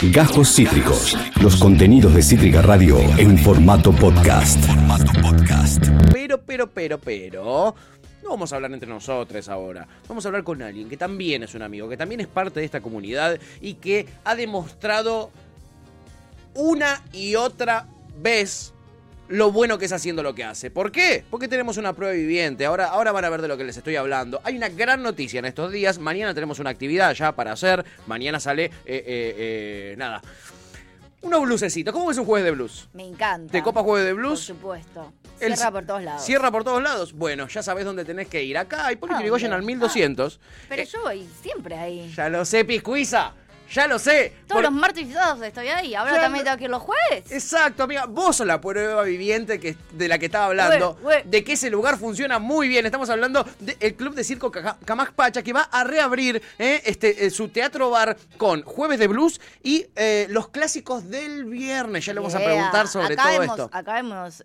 Gajos Cítricos. Los contenidos de Cítrica Radio en formato podcast. Pero, pero, pero, pero. No vamos a hablar entre nosotros ahora. Vamos a hablar con alguien que también es un amigo, que también es parte de esta comunidad y que ha demostrado una y otra vez lo bueno que es haciendo lo que hace. ¿Por qué? Porque tenemos una prueba viviente. Ahora, ahora van a ver de lo que les estoy hablando. Hay una gran noticia en estos días. Mañana tenemos una actividad ya para hacer. Mañana sale, eh, eh, eh, nada. Unos blusecitos. ¿Cómo es un jueves de blues? Me encanta. ¿Te copa jueves de Por blues? supuesto. El- Cierra por todos lados. Cierra por todos lados. Bueno, ya sabés dónde tenés que ir. Acá hay Polito ¿A Yrigoyen al 1200. Pero Eh, yo voy siempre ahí. Ya lo sé, Piscuiza. Ya lo sé. Todos Por- los martes y sábados estoy ahí. Ahora Ya también lo- tengo que ir los jueves. Exacto, amiga. Vos sos la prueba viviente que, de la que estaba hablando. De que ese lugar funciona muy bien. Estamos hablando del Club de Circo Camac Pacha que va a reabrir eh, este, eh, su teatro bar con Jueves de Blues y eh, los clásicos del viernes. Ya le vamos a preguntar sobre acá todo hemos, esto. Acá hemos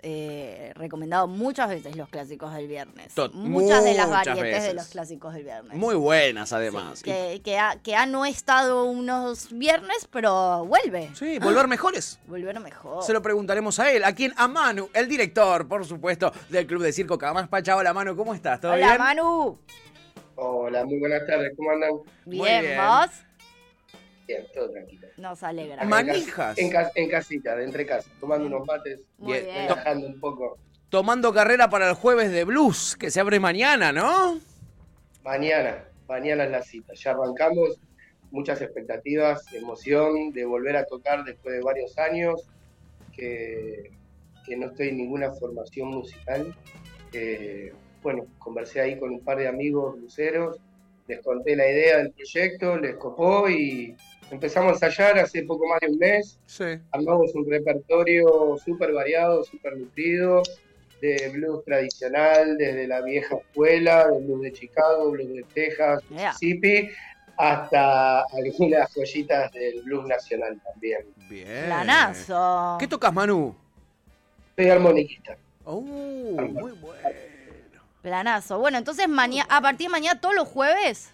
recomendado muchas veces los clásicos del viernes. Muchas de las variantes de los clásicos del viernes. Muy buenas, además. Sí, que, que ha, que ha no estado viernes, pero vuelve. Sí, volver mejores. Volver mejor. Se lo preguntaremos a él, a quien a Manu, el director, por supuesto, del Club de Circo Camac Pacha. Hola, Manu, ¿cómo estás? ¿Todo Hola, bien? Manu. Hola, muy buenas tardes, ¿cómo andan? Bien, bien. vos. Bien, todo tranquilo. Nos alegra. Ma- En cas- Manijas. En, cas- en casita, de entre casas, tomando unos mates, Muy bien. relajando un poco. Tomando carrera para el Jueves de Blues, que se abre mañana, ¿no? Mañana, mañana es la cita. Ya arrancamos, muchas expectativas, emoción de volver a tocar después de varios años, que, que no estoy en ninguna formación musical. Eh, bueno, conversé ahí con un par de amigos luceros, les conté la idea del proyecto, les copó y empezamos a ensayar hace poco más de un mes. Sí. armamos un repertorio súper variado, súper nutrido, de blues tradicional, desde la vieja escuela, del blues de Chicago, blues de Texas, Yeah. Hasta algunas joyitas del blues nacional también. Bien. Planazo. ¿Qué tocas, Manu? Soy armoniquista. Oh, muy bueno. Planazo. Bueno, entonces mañana, a partir de mañana, todos los jueves,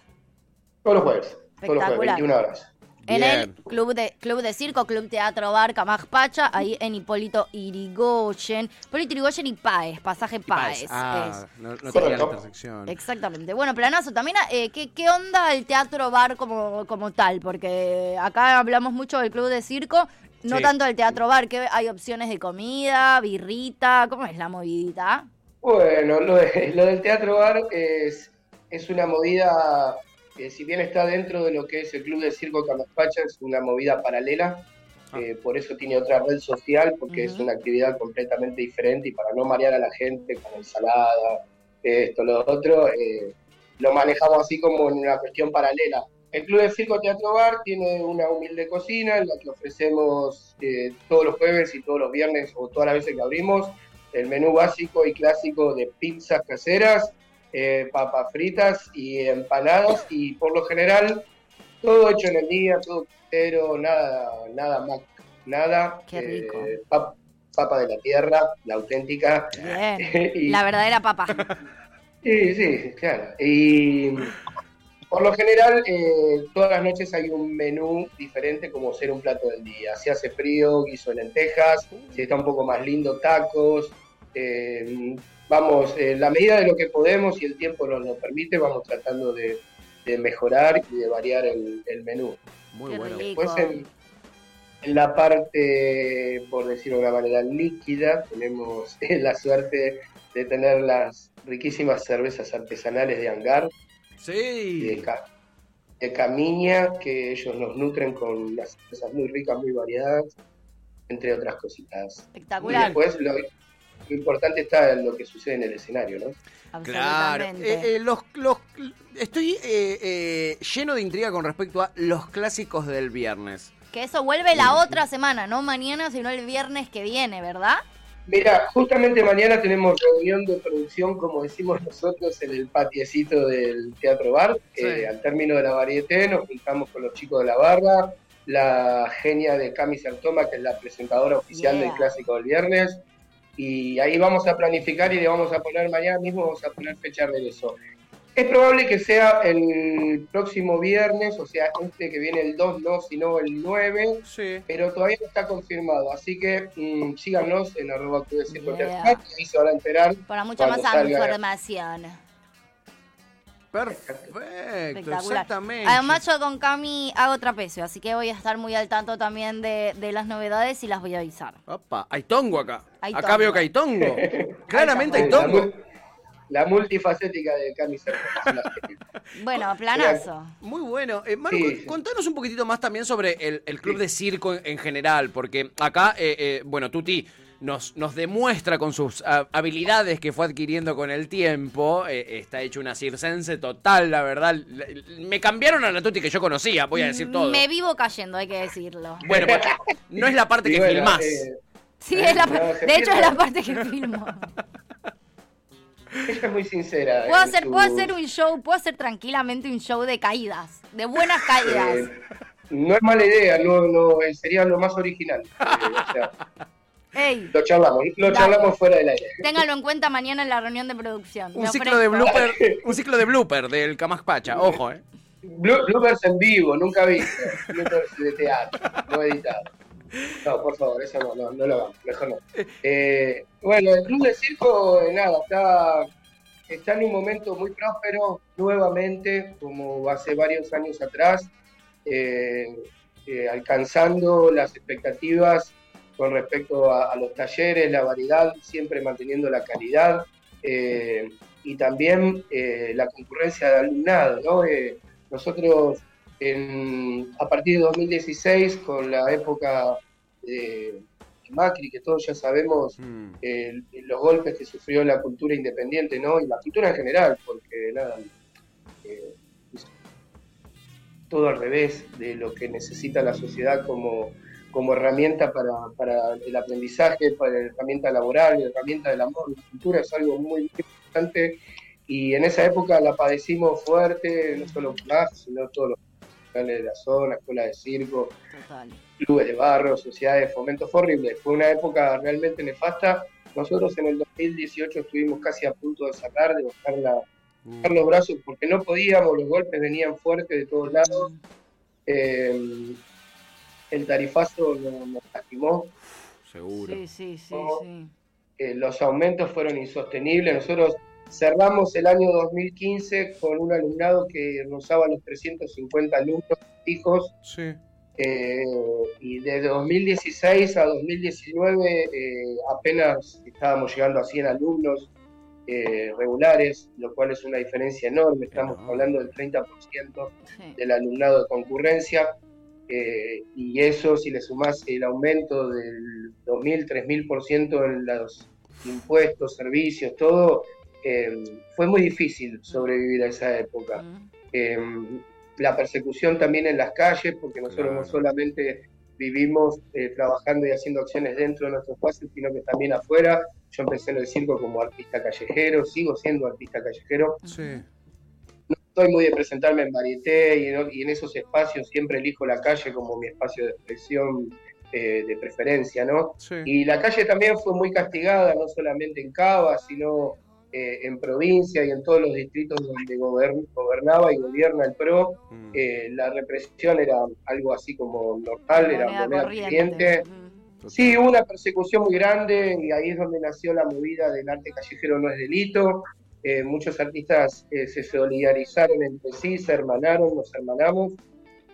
Todos los jueves, todos los jueves, Espectacular. 21 horas. En el club de club de circo, club teatro bar Camaj Pacha, ahí en Hipólito Irigoyen. Hipólito Irigoyen y Paez, pasaje Paez. Ah, no, no Sí. la intersección. Exactamente. Bueno, planazo, también, eh, ¿qué, ¿qué onda el teatro bar como, como tal? Porque acá hablamos mucho del club de circo, no Sí. tanto del teatro bar, que hay opciones de comida, birrita, ¿cómo es la movidita? Bueno, lo, de- lo del teatro bar es, es una movida, que si bien está dentro de lo que es el Club de Circo Camaspacha, es una movida paralela, eh, por eso tiene otra red social, porque es Ujú. una actividad completamente diferente y para no marear a la gente con ensalada, esto, lo otro, eh, lo manejamos así como en una cuestión paralela. El Club de Circo Teatro Bar tiene una humilde cocina en la que ofrecemos eh, todos los jueves y todos los viernes o todas las veces que abrimos el menú básico y clásico de pizzas caseras, eh, papas fritas y empanadas y por lo general todo hecho en el día, todo entero, nada, nada más, nada. Qué rico. eh, pap- papa de la tierra, la auténtica. Bien. Y- La verdadera papa. Sí, sí, claro. Y por lo general, eh, todas las noches hay un menú diferente como ser un plato del día. Si hace frío, guiso de lentejas, si está un poco más lindo, tacos. Eh, vamos, en la medida de lo que podemos y el tiempo nos lo permite, vamos tratando de, de mejorar y de variar el, el menú. Muy Qué bueno. rico. Después en, en la parte, por decirlo de una manera líquida, tenemos la suerte de tener las riquísimas cervezas artesanales de Hangar y de, Sí. Ca- de Camiña, que ellos nos nutren con unas cervezas muy ricas, muy variadas, entre otras cositas. Y Espectacular. después lo, lo importante está en lo que sucede en el escenario, ¿no? Claro. Absolutamente. Eh, eh, los, los- estoy eh, eh, lleno de intriga con respecto a los clásicos del viernes. Que eso vuelve la otra semana, no mañana, sino el viernes que viene, ¿verdad? Mira, justamente mañana tenemos reunión de producción, como decimos nosotros, en el patiecito del Teatro Bar. Sí. Eh, al término de la varieté nos juntamos con los chicos de la barra, la genia de Cami Sartoma, que es la presentadora oficial Yeah. del Clásico del Viernes. Y ahí vamos a planificar y le vamos a poner, mañana mismo vamos a poner fecha de eso. Es probable que sea el próximo viernes, o sea, este que viene el 2, no, sino el 9, Sí. pero todavía no está confirmado. Así que mm, síganos en arroba Yeah. Y ahí se van a enterar. Para mucha más salga. información. Perfecto, Espectacular. exactamente. Además, yo con Cami hago trapecio, así que voy a estar muy al tanto también de, de las novedades y las voy a avisar. Opa, hay tongo acá. Hay acá tongo. veo que hay tongo. Claramente hay tongo. la multifacética de Cami. Bueno, planazo. Muy bueno. Eh, Marco, Sí, sí. contanos un poquitito más también sobre el, el club de circo en, en general, porque acá, eh, eh, bueno, Tuti nos, nos demuestra con sus habilidades que fue adquiriendo con el tiempo. eh, está hecho una circense total, la verdad. Me cambiaron a la Tuti que yo conocía, voy a decir todo. Me vivo cayendo, hay que decirlo. Bueno, porque no es la parte que bueno, filmás. eh, Sí, es la, no, se de hecho es la parte que filmo. ella es muy sincera. Puedo hacer, su- puedo hacer un show, puedo hacer tranquilamente un show de caídas, de buenas caídas. eh, no es mala idea, no, no, eh, sería lo más original. Eh, o sea, Ey, lo charlamos, lo charlamos fuera del aire. ténganlo en cuenta mañana en la reunión de producción. Un ciclo de blooper, un ciclo de blooper del Camas Pacha, ojo, eh. Bloopers en vivo, nunca visto. Bloopers de teatro, no editado. No, por favor, eso no, no, no lo hagamos, mejor no. Eh, bueno, el Club de Circo, eh, nada, está, está en un momento muy próspero, nuevamente, como hace varios años atrás, eh, eh, alcanzando las expectativas con respecto a, a los talleres, la variedad, siempre manteniendo la calidad eh, y también eh, la concurrencia de alumnado, ¿no? Eh, nosotros en- a partir de 2016, con la época de Macri, que todos ya sabemos Mm. los golpes que sufrió la cultura independiente, ¿no? Y la cultura en general, porque nada, todo al revés de lo que necesita la sociedad como, como herramienta para, para el aprendizaje, para la herramienta laboral, la herramienta del amor. La cultura es algo muy importante y en esa época la padecimos fuerte, no solo más, sino todos los profesionales de la zona, escuela de circo, Total. clubes de barrio, sociedades de fomento, fue horrible. Fue una época realmente nefasta. Nosotros en el 2018 estuvimos casi a punto de sacar, de bajar, la, bajar los brazos porque no podíamos, los golpes venían fuertes de todos lados. Eh, el tarifazo nos, lastimó, Seguro. Sí, sí, sí, sí. eh, los aumentos fueron insostenibles. Nosotros cerramos el año 2015 con un alumnado que rozaba los 350 alumnos fijos. Sí. Eh, y de 2016 a 2019 eh, apenas estábamos llegando a 100 alumnos eh, regulares, lo cual es una diferencia enorme. Estamos hablando del 30% sí. del alumnado de concurrencia. Eh, y eso, si le sumás el aumento del 2.000, 3.000% en los impuestos, servicios, todo, eh, fue muy difícil sobrevivir a esa época eh, la persecución también en las calles, porque nosotros Claro. no solamente vivimos eh, trabajando y haciendo acciones dentro de nuestro espacio, sino que también afuera. Yo empecé en el circo como artista callejero, sigo siendo artista callejero. Sí. Soy muy de presentarme en varieté y en, y en esos espacios siempre elijo la calle como mi espacio de expresión eh, de preferencia, ¿no? Sí. Y la calle también fue muy castigada, no solamente en Cava, sino eh, en provincia y en todos los distritos donde gobern- gobernaba y gobierna el PRO. Mm. Eh, la represión era algo así como normal, era Moneda moneda corriente. Mm. Sí, hubo una persecución muy grande y ahí es donde nació la movida del arte callejero no es delito. Eh, muchos artistas eh, se solidarizaron entre sí, se hermanaron, nos hermanamos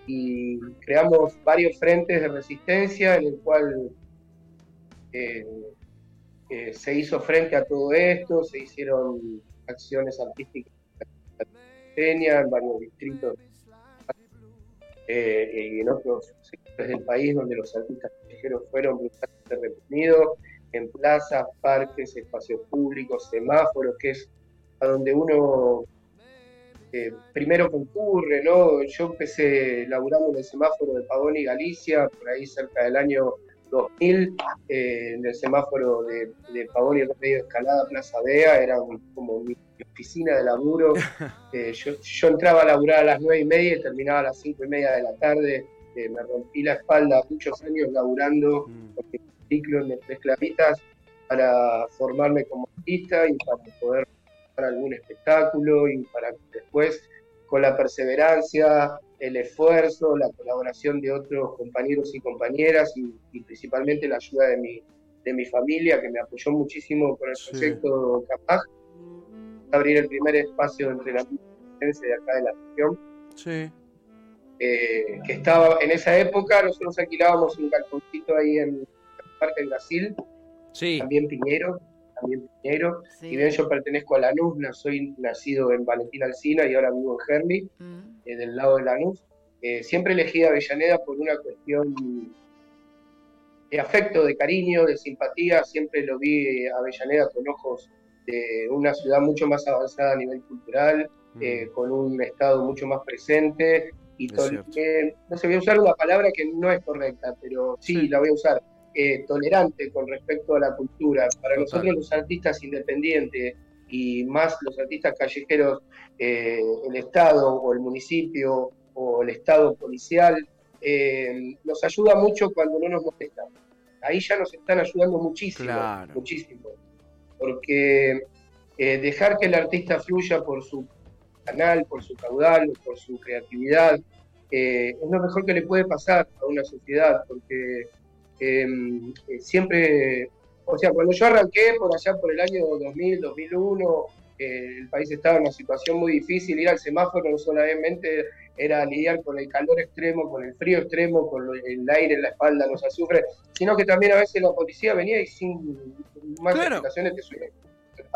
y creamos varios frentes de resistencia en el cual eh, eh, se hizo frente a todo esto, se hicieron acciones artísticas en varios distritos y en otros sectores del país donde los artistas callejeros fueron brutalmente reprimidos, en plazas, parques, espacios públicos, semáforos, que es a donde uno eh, primero concurre, ¿no? Yo empecé laburando en el semáforo de Pavón y Galicia, por ahí cerca del año 2000, eh, en el semáforo de, de Pavón y Medio Escalada, Plaza Bea, era un- como mi oficina de laburo. Eh, yo, yo entraba a laburar a las nueve y media y terminaba a las cinco y media de la tarde. Eh, me rompí la espalda muchos años laburando Mm. con mi ciclo de esclavitas para formarme como artista y para poder algún espectáculo y para que después, con la perseverancia, el esfuerzo, la colaboración de otros compañeros y compañeras y, principalmente la ayuda de mi, de mi familia, que me apoyó muchísimo con el proyecto Capaz, abrir el primer espacio de entrenamiento de acá de la región. Sí. Eh, que estaba en esa época, nosotros alquilábamos un calzoncito ahí en el Parque del Brasil, sí. también Piñero, también Piñero. Y bien yo pertenezco a Lanús, soy nacido en Valentín Alcina y ahora vivo en Herli, mm. eh, del lado de Lanús. Eh, siempre elegí a Avellaneda por una cuestión de afecto, de cariño, de simpatía. Siempre lo vi a Avellaneda con ojos de una ciudad mucho más avanzada a nivel cultural, mm. con un Estado mucho más presente y no se voy a usar una palabra que no es correcta, pero sí, la voy a usar, eh, tolerante con respecto a la cultura. Para nosotros los artistas independientes y más los artistas callejeros, eh, el Estado o el municipio o el Estado policial, eh, nos ayuda mucho cuando no nos molestan. Ahí ya nos están ayudando muchísimo, muchísimo. Porque dejar que el artista fluya por su canal, por su caudal, por su creatividad. Eh, es lo mejor que le puede pasar a una sociedad, porque eh, siempre, o sea, cuando yo arranqué por allá por el año 2000, 2001, eh, el país estaba en una situación muy difícil, ir al semáforo no solamente era lidiar con el calor extremo, con el frío extremo, con el aire en la espalda, los azufres, sino que también a veces la policía venía y sin más explicaciones te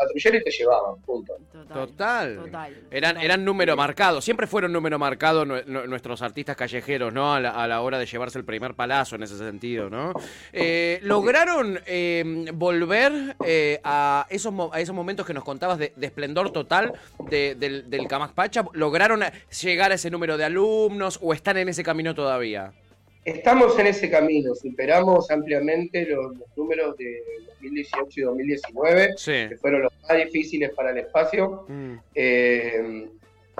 patrullero y te llevaban, punto. Total. eran, eran número marcado, siempre fueron número marcado nuestros artistas callejeros, ¿no? A la, hora de llevarse el primer palazo en ese sentido, ¿no? Eh, ¿Lograron eh, volver eh, a, esos, a esos momentos que nos contabas de, esplendor total del, del Pacha? ¿Lograron llegar a ese número de alumnos o están en ese camino todavía? Estamos en ese camino, superamos ampliamente los, números de 2018 y 2019, que fueron los más difíciles para el espacio. Mm. Eh,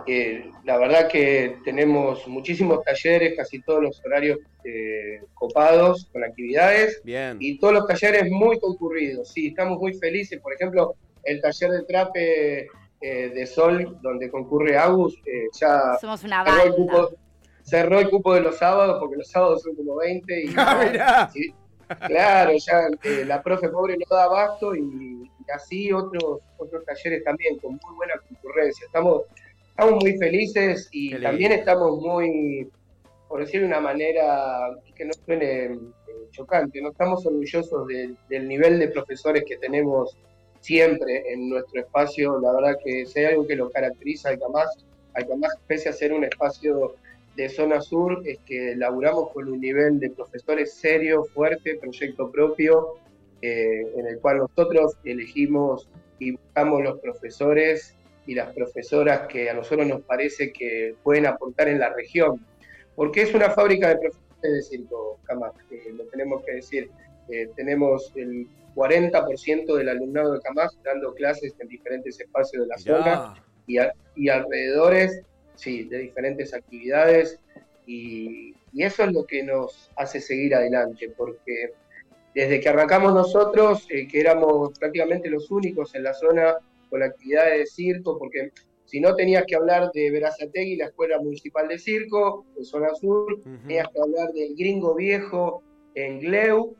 eh, la verdad que tenemos muchísimos talleres, casi todos los horarios eh, copados con actividades y todos los talleres muy concurridos. Sí, estamos muy felices. Por ejemplo, el taller de trape de sol, donde concurre Agus, ya somos una banda cerró el cupo de los sábados, porque los sábados son como 20. Y, ah, claro, ya eh, la profe pobre no da abasto y, así otros, otros talleres también con muy buena concurrencia. Estamos, estamos muy felices y también estamos muy, por decir de una manera que no suene eh, chocante, no estamos orgullosos del nivel de profesores que tenemos siempre en nuestro espacio. La verdad que si hay algo que lo caracteriza al CAMAS, al pese a ser un espacio de Zona Sur es que laburamos con un nivel de profesores serio, fuerte, proyecto propio, eh, en el cual nosotros elegimos y buscamos los profesores y las profesoras que a nosotros nos parece que pueden aportar en la región. Porque es una fábrica de profesores de circo, Camas, lo tenemos que decir. Eh, tenemos el 40% del alumnado de Camas dando clases en diferentes espacios de la zona y, y alrededores sí, de diferentes actividades y, eso es lo que nos hace seguir adelante, porque desde que arrancamos nosotros, eh, que éramos prácticamente los únicos en la zona con actividades de circo, porque si no tenías que hablar de Verazategui, la Escuela Municipal de Circo, en Zona Sur, tenías que hablar del Gringo Viejo en Gleu,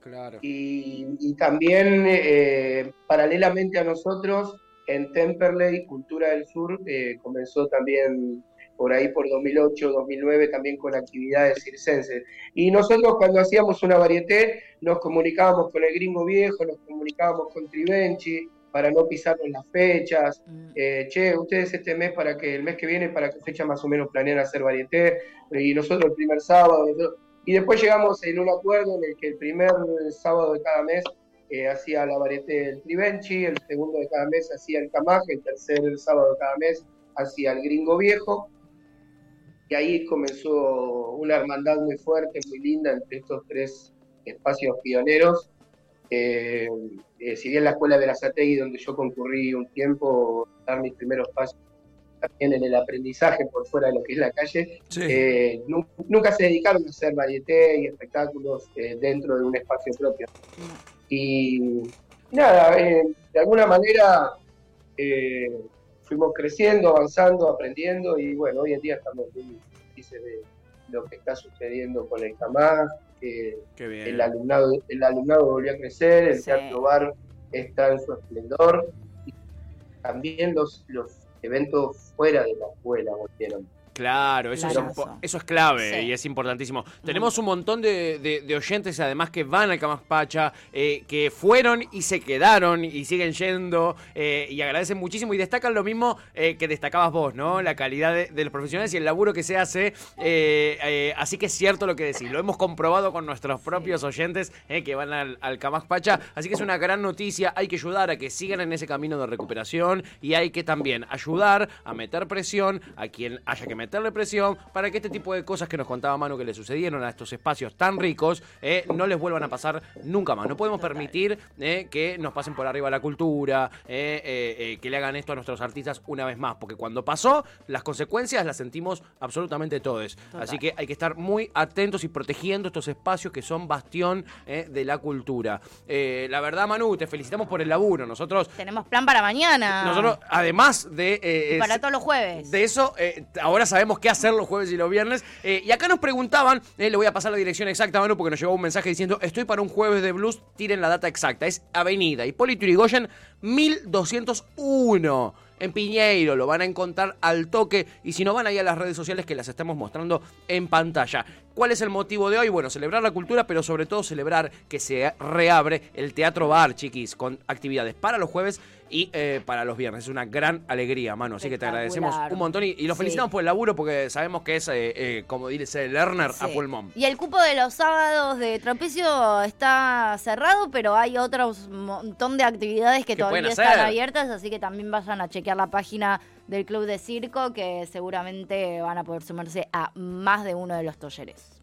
claro. y, también eh, paralelamente a nosotros en Temperley, Cultura del Sur, eh, comenzó también por ahí por 2008, 2009 también con actividades circenses. Y nosotros cuando hacíamos una varieté nos comunicábamos con el gringo viejo, nos comunicábamos con Trivenchi para no pisarnos las fechas. Mm. Eh, che, ustedes este mes para que el mes que viene para qué fecha más o menos planean hacer varieté y nosotros el primer sábado. Y después llegamos en un acuerdo en el que el primer sábado de cada mes hacía la varieté del Trivenchi, el segundo de cada mes hacía el Camaje, el tercer sábado de cada mes hacía el Gringo Viejo. Y ahí comenzó una hermandad muy fuerte, muy linda entre estos tres espacios pioneros. Eh, eh, si bien la escuela de la Sategui, donde yo concurrí un tiempo, dar mis primeros pasos también en el aprendizaje por fuera de lo que es la calle, eh, nunca se dedicaron a hacer varieté y espectáculos dentro de un espacio propio. Y nada, eh, de alguna manera eh, fuimos creciendo, avanzando, aprendiendo y bueno, hoy en día estamos muy felices de lo que está sucediendo con el CAMAS, que el alumnado, el alumnado volvió a crecer, el teatro bar está en su esplendor y también los, los eventos fuera de la escuela volvieron. Claro, eso, Es, eso es clave y es importantísimo. Tenemos un montón de, oyentes, además, que van al Camaspacha, eh, que fueron y se quedaron y siguen yendo eh, y agradecen muchísimo y destacan lo mismo eh, que destacabas vos, ¿no? La calidad de, los profesionales y el laburo que se hace. así que es cierto lo que decís. Lo hemos comprobado con nuestros propios oyentes que van al, al Camaspacha. Así que es una gran noticia. Hay que ayudar a que sigan en ese camino de recuperación y hay que también ayudar a meter presión a quien haya que meter meterle presión para que este tipo de cosas que nos contaba Manu que le sucedieron a estos espacios tan ricos eh, no les vuelvan a pasar nunca más. No podemos permitir eh, que nos pasen por arriba la cultura, eh, que le hagan esto a nuestros artistas una vez más, porque cuando pasó, las consecuencias las sentimos absolutamente todos. Así que hay que estar muy atentos y protegiendo estos espacios que son bastión de la cultura. la verdad, Manu, te felicitamos por el laburo. Nosotros... Tenemos plan para mañana. Nosotros, además de... para todos los jueves. De eso, ahora sabemos sabemos qué hacer los jueves y los viernes. Eh, y acá nos preguntaban, eh, le voy a pasar la dirección exacta, Manu, porque nos llegó un mensaje diciendo, estoy para un jueves de blues, tiren la data exacta. Es Avenida Hipólito Yrigoyen 1201 en Piñeiro, lo van a encontrar al toque y si no van ahí a las redes sociales que las estamos mostrando en pantalla. ¿Cuál es el motivo de hoy? Bueno, celebrar la cultura, pero sobre todo celebrar que se reabre el Teatro Bar, chiquis, con actividades para los jueves y eh, para los viernes. Es una gran alegría, mano. Así que te agradecemos un montón y, lo felicitamos por el laburo porque sabemos que es, eh, eh, como dice Lerner, a pulmón. Y el cupo de los sábados de trapecio está cerrado, pero hay otros montón de actividades que, todavía están abiertas, así que también vayan a chequear la página del Club de Circo, que seguramente van a poder sumarse a más de uno de los talleres.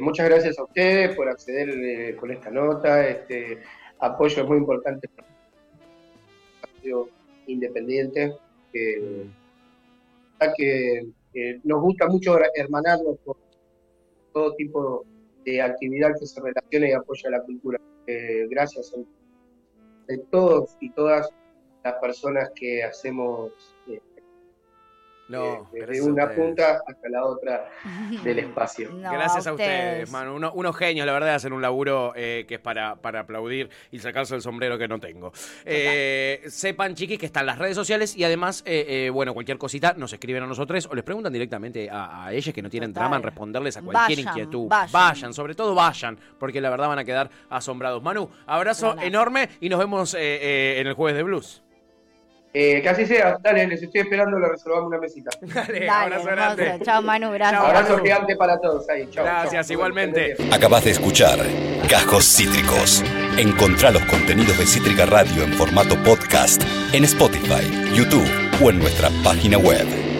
muchas gracias a ustedes por acceder con esta nota. Este, apoyo es muy importante para el partido independiente, que, que, nos gusta mucho hermanarnos con todo tipo de actividad que se relacione y apoya a la cultura. Eh, gracias a todos y todas las personas que hacemos eh, no, desde una punta hasta la otra del espacio. gracias a ustedes, mano. unos genios, la verdad, hacen un laburo eh, que es para, para aplaudir y sacarse el sombrero que no tengo. Eh, sepan, chiquis, que están las redes sociales y además, eh, bueno, cualquier cosita nos escriben a nosotros o les preguntan directamente a, ellos que no tienen trama en responderles a cualquier inquietud. Vayan. sobre todo vayan, porque la verdad van a quedar asombrados. Manu, abrazo enorme y nos vemos en el jueves de blues. Eh, que así sea, dale, les estoy esperando, le reservamos una mesita. Dale, abrazo grande. Chao, Manu, gracias. abrazo gigante para todos ahí. Chao. Gracias, igualmente. Acabas de escuchar Cajos Cítricos. Encontrá los contenidos de Cítrica Radio en formato podcast en Spotify, YouTube o en nuestra página web.